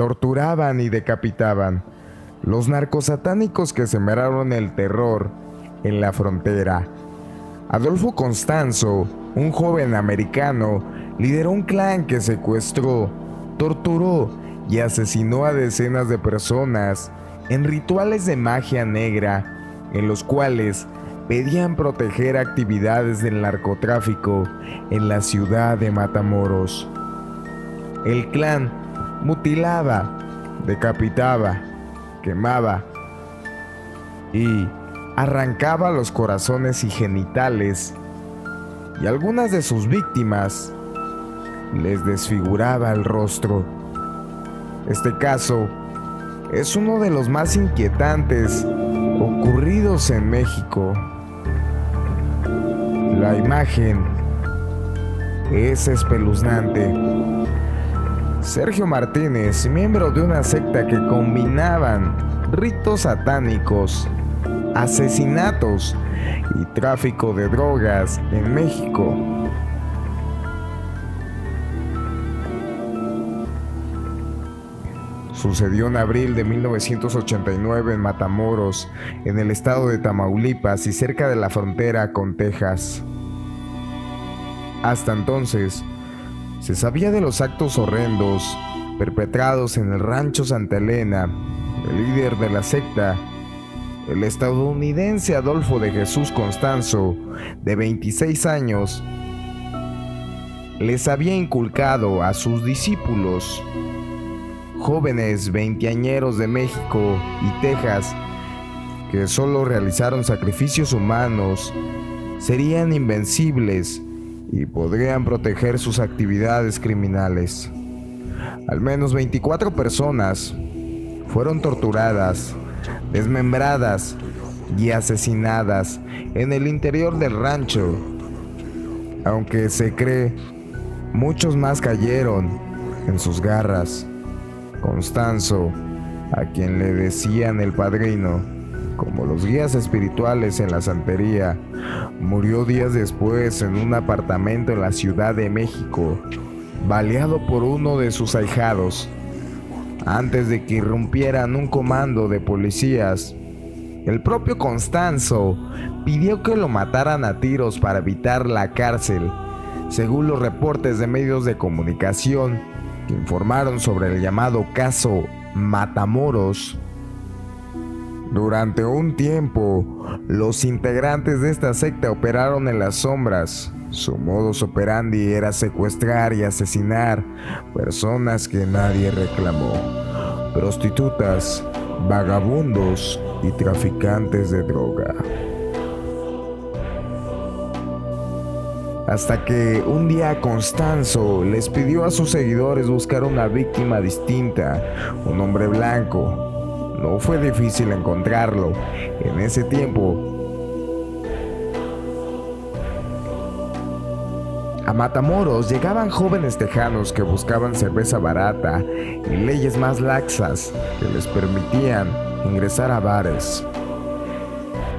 torturaban y decapitaban. Los narcosatánicos que sembraron el terror en la frontera. Adolfo Constanzo, un joven americano, lideró un clan que secuestró, torturó y asesinó a decenas de personas en rituales de magia negra en los cuales pedían proteger actividades del narcotráfico en la ciudad de Matamoros. El clan mutilaba, decapitaba, quemaba y arrancaba los corazones y genitales y algunas de sus víctimas les desfiguraba el rostro. Este caso es uno de los más inquietantes ocurridos en México. La imagen es espeluznante. Sergio Martínez, miembro de una secta que combinaban ritos satánicos, asesinatos y tráfico de drogas en México, Sucedió en abril de 1989 en Matamoros, en el estado de Tamaulipas y cerca de la frontera con Texas. Hasta entonces, se sabía de los actos horrendos perpetrados en el rancho Santa Elena. El líder de la secta, el estadounidense Adolfo de Jesús Constanzo, de 26 años, les había inculcado a sus discípulos jóvenes veinteañeros de México y Texas que solo realizaron sacrificios humanos serían invencibles y podrían proteger sus actividades criminales. Al menos 24 personas fueron torturadas, desmembradas y asesinadas en el interior del rancho. Aunque se cree, muchos más cayeron en sus garras. Constanzo, a quien le decían el padrino, como los guías espirituales en la santería, murió días después en un apartamento en la Ciudad de México, baleado por uno de sus ahijados. Antes de que irrumpieran un comando de policías, el propio Constanzo pidió que lo mataran a tiros para evitar la cárcel. Según los reportes de medios de comunicación, informaron sobre el llamado caso Matamoros. Durante un tiempo, los integrantes de esta secta operaron en las sombras. Su modus operandi era secuestrar y asesinar personas que nadie reclamó, prostitutas, vagabundos y traficantes de droga. hasta que un día Constanzo les pidió a sus seguidores buscar una víctima distinta, un hombre blanco. No fue difícil encontrarlo. En ese tiempo, A Matamoros llegaban jóvenes tejanos que buscaban cerveza barata y leyes más laxas que les permitían ingresar a bares.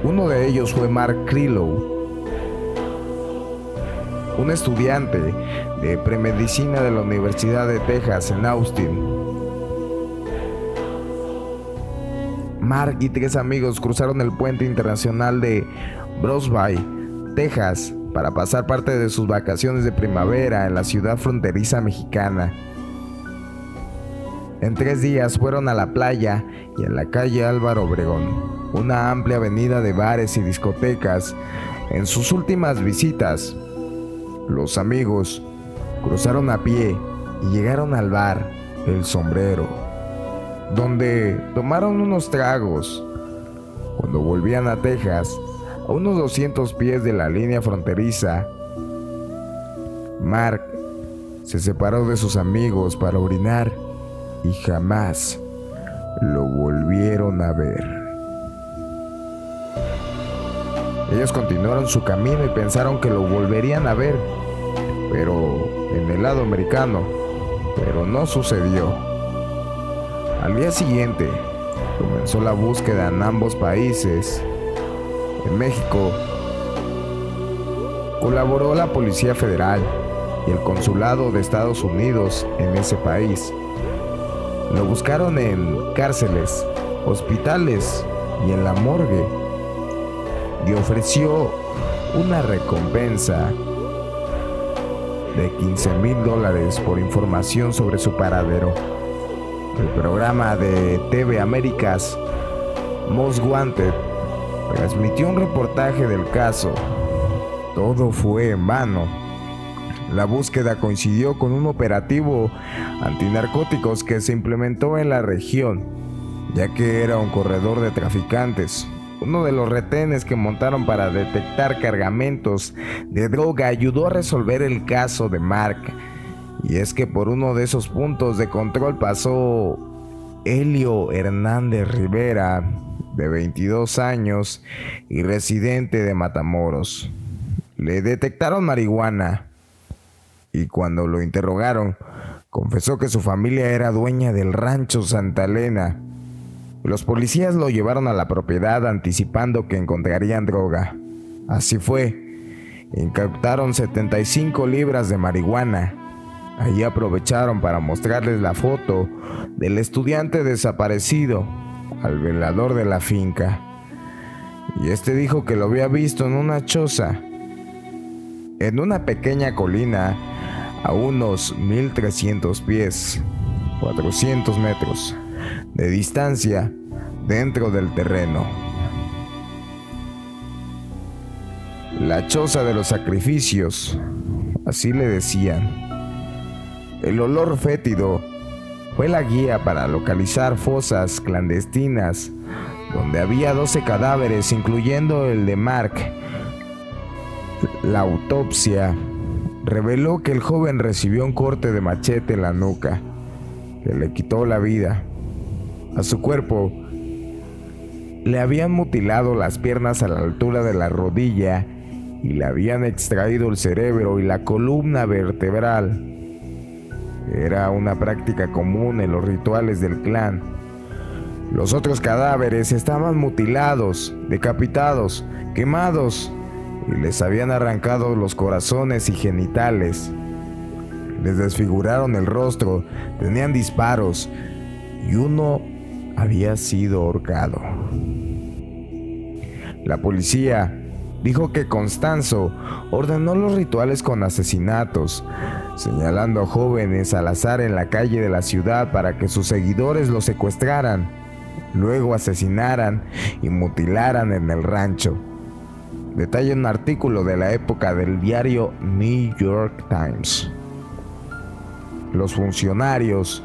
Uno de ellos fue Mark Krillow, un estudiante de premedicina de la Universidad de Texas en Austin. Mark y tres amigos cruzaron el puente internacional de Brosby, Texas, para pasar parte de sus vacaciones de primavera en la ciudad fronteriza mexicana. En tres días fueron a la playa y en la calle Álvaro Obregón, una amplia avenida de bares y discotecas. En sus últimas visitas, los amigos cruzaron a pie y llegaron al bar El Sombrero, donde tomaron unos tragos. Cuando volvían a Texas, a unos 200 pies de la línea fronteriza, Mark se separó de sus amigos para orinar y jamás lo volvieron a ver. Ellos continuaron su camino y pensaron que lo volverían a ver, pero en el lado americano, pero no sucedió. Al día siguiente, comenzó la búsqueda en ambos países. En México, colaboró la Policía Federal y el Consulado de Estados Unidos en ese país. Lo buscaron en cárceles, hospitales y en la morgue. Y ofreció una recompensa de 15 mil dólares por información sobre su paradero. El programa de TV Américas Most Wanted transmitió un reportaje del caso. Todo fue en vano. La búsqueda coincidió con un operativo antinarcóticos que se implementó en la región, ya que era un corredor de traficantes. Uno de los retenes que montaron para detectar cargamentos de droga ayudó a resolver el caso de Mark. Y es que por uno de esos puntos de control pasó Helio Hernández Rivera, de 22 años y residente de Matamoros. Le detectaron marihuana y cuando lo interrogaron, confesó que su familia era dueña del rancho Santa Elena. Los policías lo llevaron a la propiedad anticipando que encontrarían droga. Así fue. Incautaron 75 libras de marihuana. Allí aprovecharon para mostrarles la foto del estudiante desaparecido al velador de la finca. Y este dijo que lo había visto en una choza, en una pequeña colina a unos 1300 pies, 400 metros de distancia dentro del terreno. La choza de los sacrificios, así le decían. El olor fétido fue la guía para localizar fosas clandestinas donde había 12 cadáveres, incluyendo el de Mark. La autopsia reveló que el joven recibió un corte de machete en la nuca, que le quitó la vida. A su cuerpo le habían mutilado las piernas a la altura de la rodilla y le habían extraído el cerebro y la columna vertebral. Era una práctica común en los rituales del clan. Los otros cadáveres estaban mutilados, decapitados, quemados y les habían arrancado los corazones y genitales. Les desfiguraron el rostro, tenían disparos y uno había sido ahorcado. La policía dijo que Constanzo ordenó los rituales con asesinatos, señalando a jóvenes al azar en la calle de la ciudad para que sus seguidores los secuestraran, luego asesinaran y mutilaran en el rancho. Detalla un artículo de la época del diario New York Times. Los funcionarios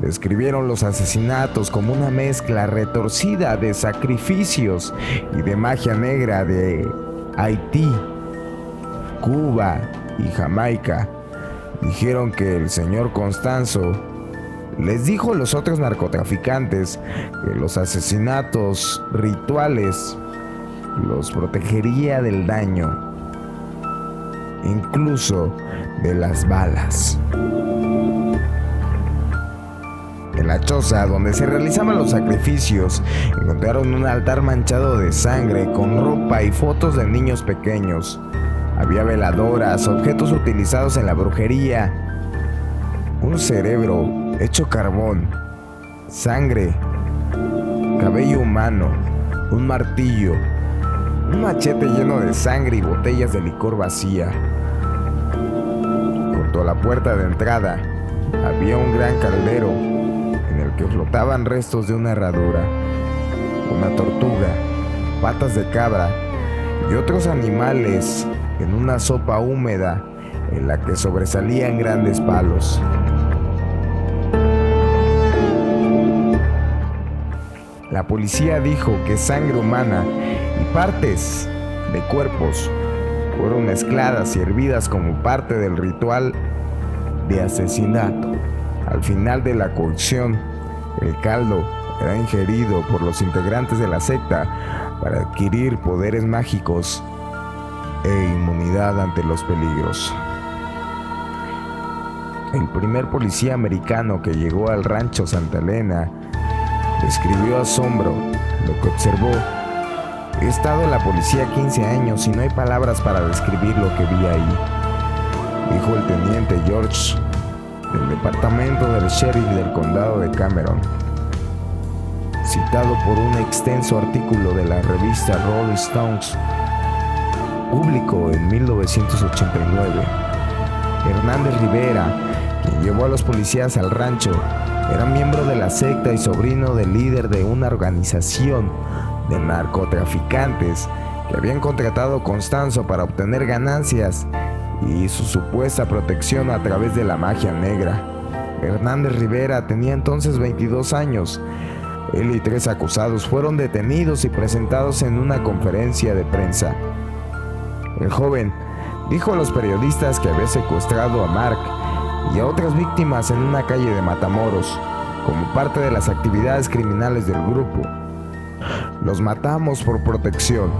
describieron los asesinatos como una mezcla retorcida de sacrificios y de magia negra de Haití, Cuba y Jamaica. Dijeron que el señor Constanzo les dijo a los otros narcotraficantes que los asesinatos rituales los protegería del daño, incluso de las balas. En la choza donde se realizaban los sacrificios, encontraron un altar manchado de sangre con ropa y fotos de niños pequeños. Había veladoras, objetos utilizados en la brujería, un cerebro hecho carbón, sangre, cabello humano, un martillo, un machete lleno de sangre y botellas de licor vacía. Junto a la puerta de entrada había un gran caldero que flotaban restos de una herradura, una tortuga, patas de cabra y otros animales en una sopa húmeda en la que sobresalían grandes palos. La policía dijo que sangre humana y partes de cuerpos fueron mezcladas y hervidas como parte del ritual de asesinato. Al final de la cocción, el caldo era ingerido por los integrantes de la secta para adquirir poderes mágicos e inmunidad ante los peligros. El primer policía americano que llegó al rancho Santa Elena describió asombro lo que observó. He estado en la policía 15 años y no hay palabras para describir lo que vi ahí, dijo el teniente George del departamento del sheriff del condado de Cameron, citado por un extenso artículo de la revista Rolling Stones, público en 1989. Hernández Rivera, quien llevó a los policías al rancho, era miembro de la secta y sobrino del líder de una organización de narcotraficantes que habían contratado a Constanzo para obtener ganancias y su supuesta protección a través de la magia negra. Hernández Rivera tenía entonces 22 años. Él y tres acusados fueron detenidos y presentados en una conferencia de prensa. El joven dijo a los periodistas que había secuestrado a Mark y a otras víctimas en una calle de Matamoros, como parte de las actividades criminales del grupo. Los matamos por protección,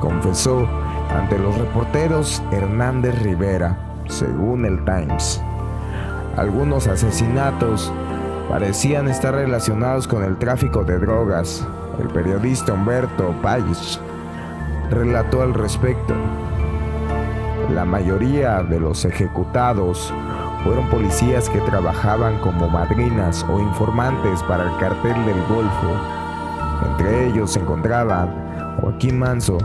confesó ante los reporteros Hernández Rivera, según el Times. Algunos asesinatos parecían estar relacionados con el tráfico de drogas. El periodista Humberto Pais relató al respecto. La mayoría de los ejecutados fueron policías que trabajaban como madrinas o informantes para el cartel del Golfo. Entre ellos se encontraban Joaquín Manso,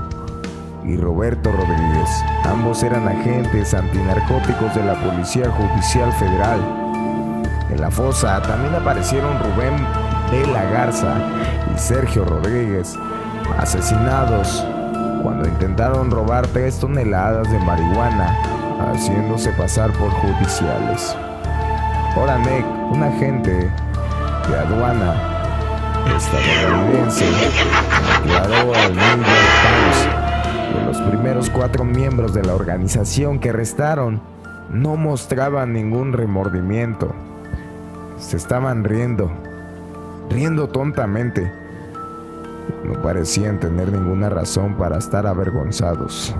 y Roberto Rodríguez. Ambos eran agentes antinarcóticos de la Policía Judicial Federal. En la fosa también aparecieron Rubén de la Garza y Sergio Rodríguez, asesinados cuando intentaron robar tres toneladas de marihuana, haciéndose pasar por judiciales. Oranek, un agente de aduana estadounidense, declaró al New York Times los primeros cuatro miembros de la organización que restaron no mostraban ningún remordimiento. Se estaban riendo, riendo tontamente. No parecían tener ninguna razón para estar avergonzados.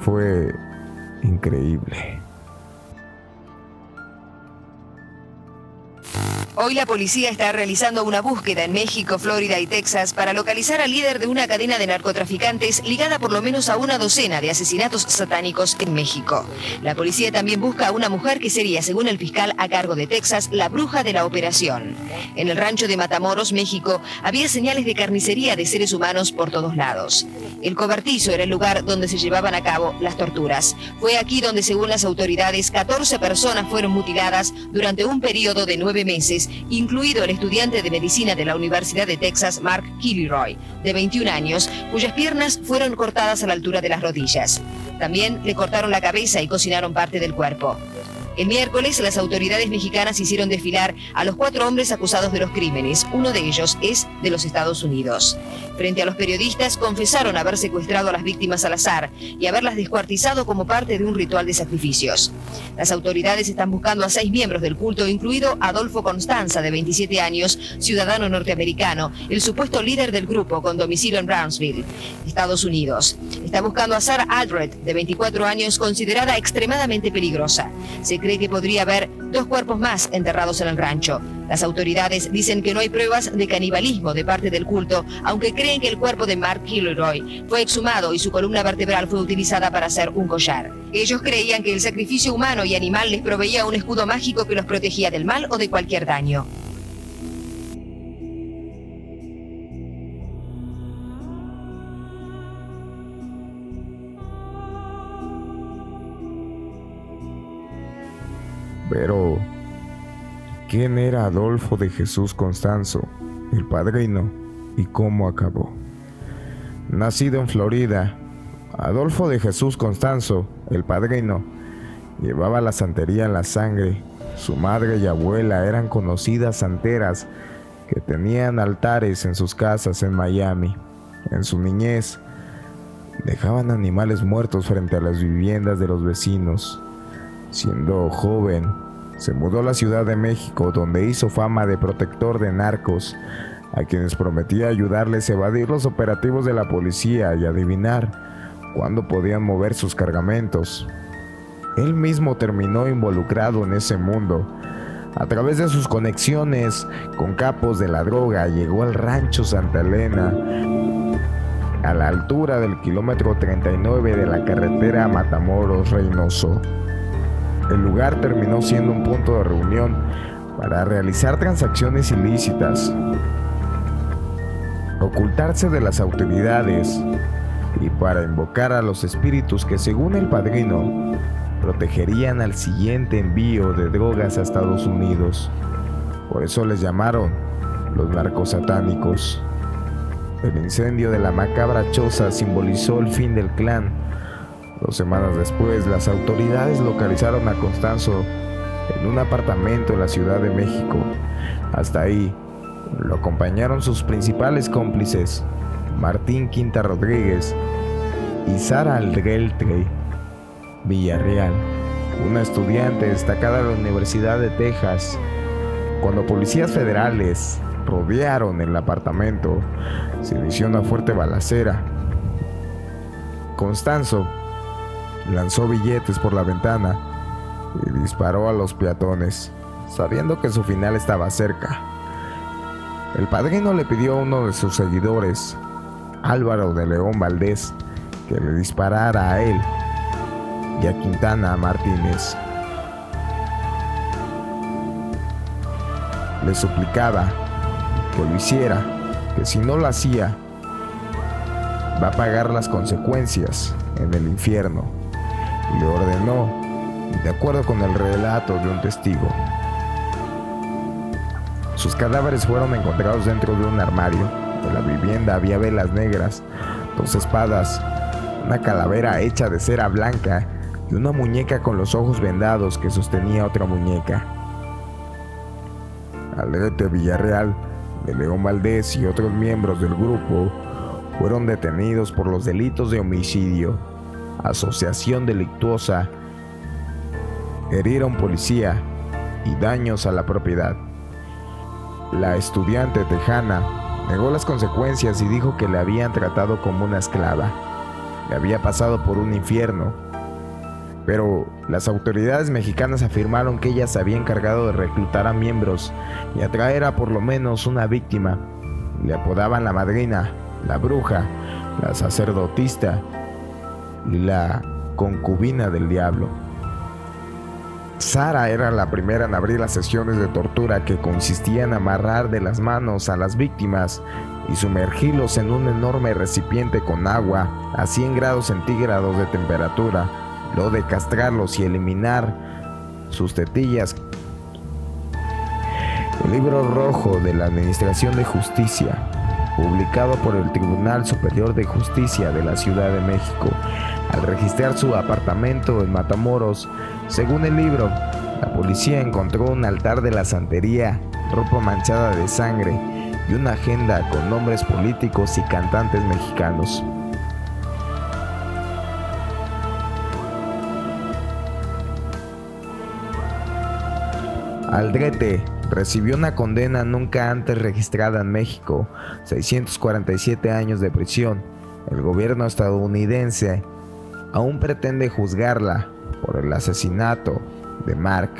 Fue increíble. Hoy la policía está realizando una búsqueda en México, Florida y Texas para localizar al líder de una cadena de narcotraficantes ligada por lo menos a una docena de asesinatos satánicos en México. La policía también busca a una mujer que sería, según el fiscal a cargo de Texas, la bruja de la operación. En el rancho de Matamoros, México, había señales de carnicería de seres humanos por todos lados. El cobertizo era el lugar donde se llevaban a cabo las torturas. Fue aquí donde, según las autoridades, 14 personas fueron mutiladas durante un periodo de nueve meses incluido el estudiante de medicina de la Universidad de Texas, Mark Kilroy, de 21 años, cuyas piernas fueron cortadas a la altura de las rodillas. También le cortaron la cabeza y cocinaron parte del cuerpo. El miércoles, las autoridades mexicanas hicieron desfilar a los cuatro hombres acusados de los crímenes. Uno de ellos es de los Estados Unidos. Frente a los periodistas, confesaron haber secuestrado a las víctimas al azar y haberlas descuartizado como parte de un ritual de sacrificios. Las autoridades están buscando a seis miembros del culto, incluido Adolfo Constanza, de 27 años, ciudadano norteamericano, el supuesto líder del grupo con domicilio en Brownsville, Estados Unidos. Está buscando a Sarah Aldred, de 24 años, considerada extremadamente peligrosa. Que podría haber dos cuerpos más enterrados en el rancho. Las autoridades dicen que no hay pruebas de canibalismo de parte del culto, aunque creen que el cuerpo de Mark Kilroy fue exhumado y su columna vertebral fue utilizada para hacer un collar. Ellos creían que el sacrificio humano y animal les proveía un escudo mágico que los protegía del mal o de cualquier daño. Pero, ¿quién era Adolfo de Jesús Constanzo, el padrino, y cómo acabó? Nacido en Florida, Adolfo de Jesús Constanzo, el padrino, llevaba la santería en la sangre. Su madre y abuela eran conocidas santeras que tenían altares en sus casas en Miami. En su niñez, dejaban animales muertos frente a las viviendas de los vecinos. Siendo joven, se mudó a la Ciudad de México donde hizo fama de protector de narcos, a quienes prometía ayudarles a evadir los operativos de la policía y adivinar cuándo podían mover sus cargamentos. Él mismo terminó involucrado en ese mundo. A través de sus conexiones con capos de la droga llegó al rancho Santa Elena, a la altura del kilómetro 39 de la carretera Matamoros-Reynoso. El lugar terminó siendo un punto de reunión para realizar transacciones ilícitas, ocultarse de las autoridades y para invocar a los espíritus que según el padrino protegerían al siguiente envío de drogas a Estados Unidos. Por eso les llamaron los narcos satánicos. El incendio de la macabra choza simbolizó el fin del clan. Dos semanas después, las autoridades localizaron a Constanzo en un apartamento en la Ciudad de México. Hasta ahí lo acompañaron sus principales cómplices, Martín Quinta Rodríguez y Sara Algeltre Villarreal, una estudiante destacada de la Universidad de Texas. Cuando policías federales rodearon el apartamento, se inició una fuerte balacera. Constanzo lanzó billetes por la ventana y disparó a los peatones, sabiendo que su final estaba cerca. El padrino le pidió a uno de sus seguidores, Álvaro de León Valdés, que le disparara a él y a Quintana Martínez. Le suplicaba que lo hiciera, que si no lo hacía, va a pagar las consecuencias en el infierno. Le ordenó, de acuerdo con el relato de un testigo. Sus cadáveres fueron encontrados dentro de un armario. En la vivienda había velas negras, dos espadas, una calavera hecha de cera blanca y una muñeca con los ojos vendados que sostenía otra muñeca. Alete Villarreal, de León Valdés y otros miembros del grupo fueron detenidos por los delitos de homicidio, asociación delictuosa, herir a un policía y daños a la propiedad. La estudiante tejana negó las consecuencias y dijo que le habían tratado como una esclava. Le había pasado por un infierno pero las autoridades mexicanas afirmaron que ella se había encargado de reclutar a miembros y atraer a por lo menos una víctima. Le apodaban la madrina, la bruja, la sacerdotista la concubina del diablo. Sara era la primera en abrir las sesiones de tortura que consistían en amarrar de las manos a las víctimas y sumergirlos en un enorme recipiente con agua a 100 grados centígrados de temperatura lo de castrarlos y eliminar sus tetillas. El libro rojo de la Administración de Justicia, publicado por el Tribunal Superior de Justicia de la Ciudad de México, al registrar su apartamento en Matamoros, según el libro, la policía encontró un altar de la santería, ropa manchada de sangre y una agenda con nombres políticos y cantantes mexicanos. Aldrete recibió una condena nunca antes registrada en México, 647 años de prisión. El gobierno estadounidense aún pretende juzgarla por el asesinato de Mark